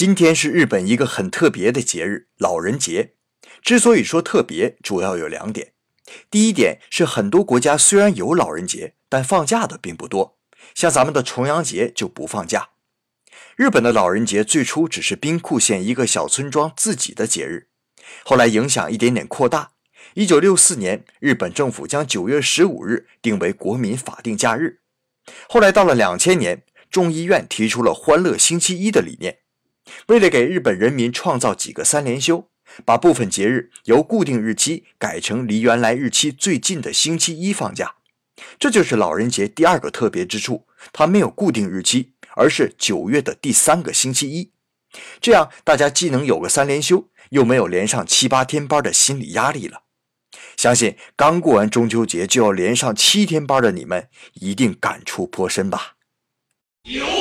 今天是日本一个很特别的节日——老人节。之所以说特别，主要有两点。第一点是，很多国家虽然有老人节，但放假的并不多。像咱们的重阳节就不放假。日本的老人节最初只是兵库县一个小村庄自己的节日，后来影响一点点扩大。一九六四年，日本政府将九月十五日定为国民法定假日。后来到了两千年，众议院提出了“欢乐星期一”的理念。为了给日本人民创造几个三连休，把部分节日由固定日期改成离原来日期最近的星期一放假。这就是老人节第二个特别之处，它没有固定日期，而是九月的第三个星期一。这样大家既能有个三连休，又没有连上七八天班的心理压力了。相信刚过完中秋节就要连上七天班的你们，一定感触颇深吧。有。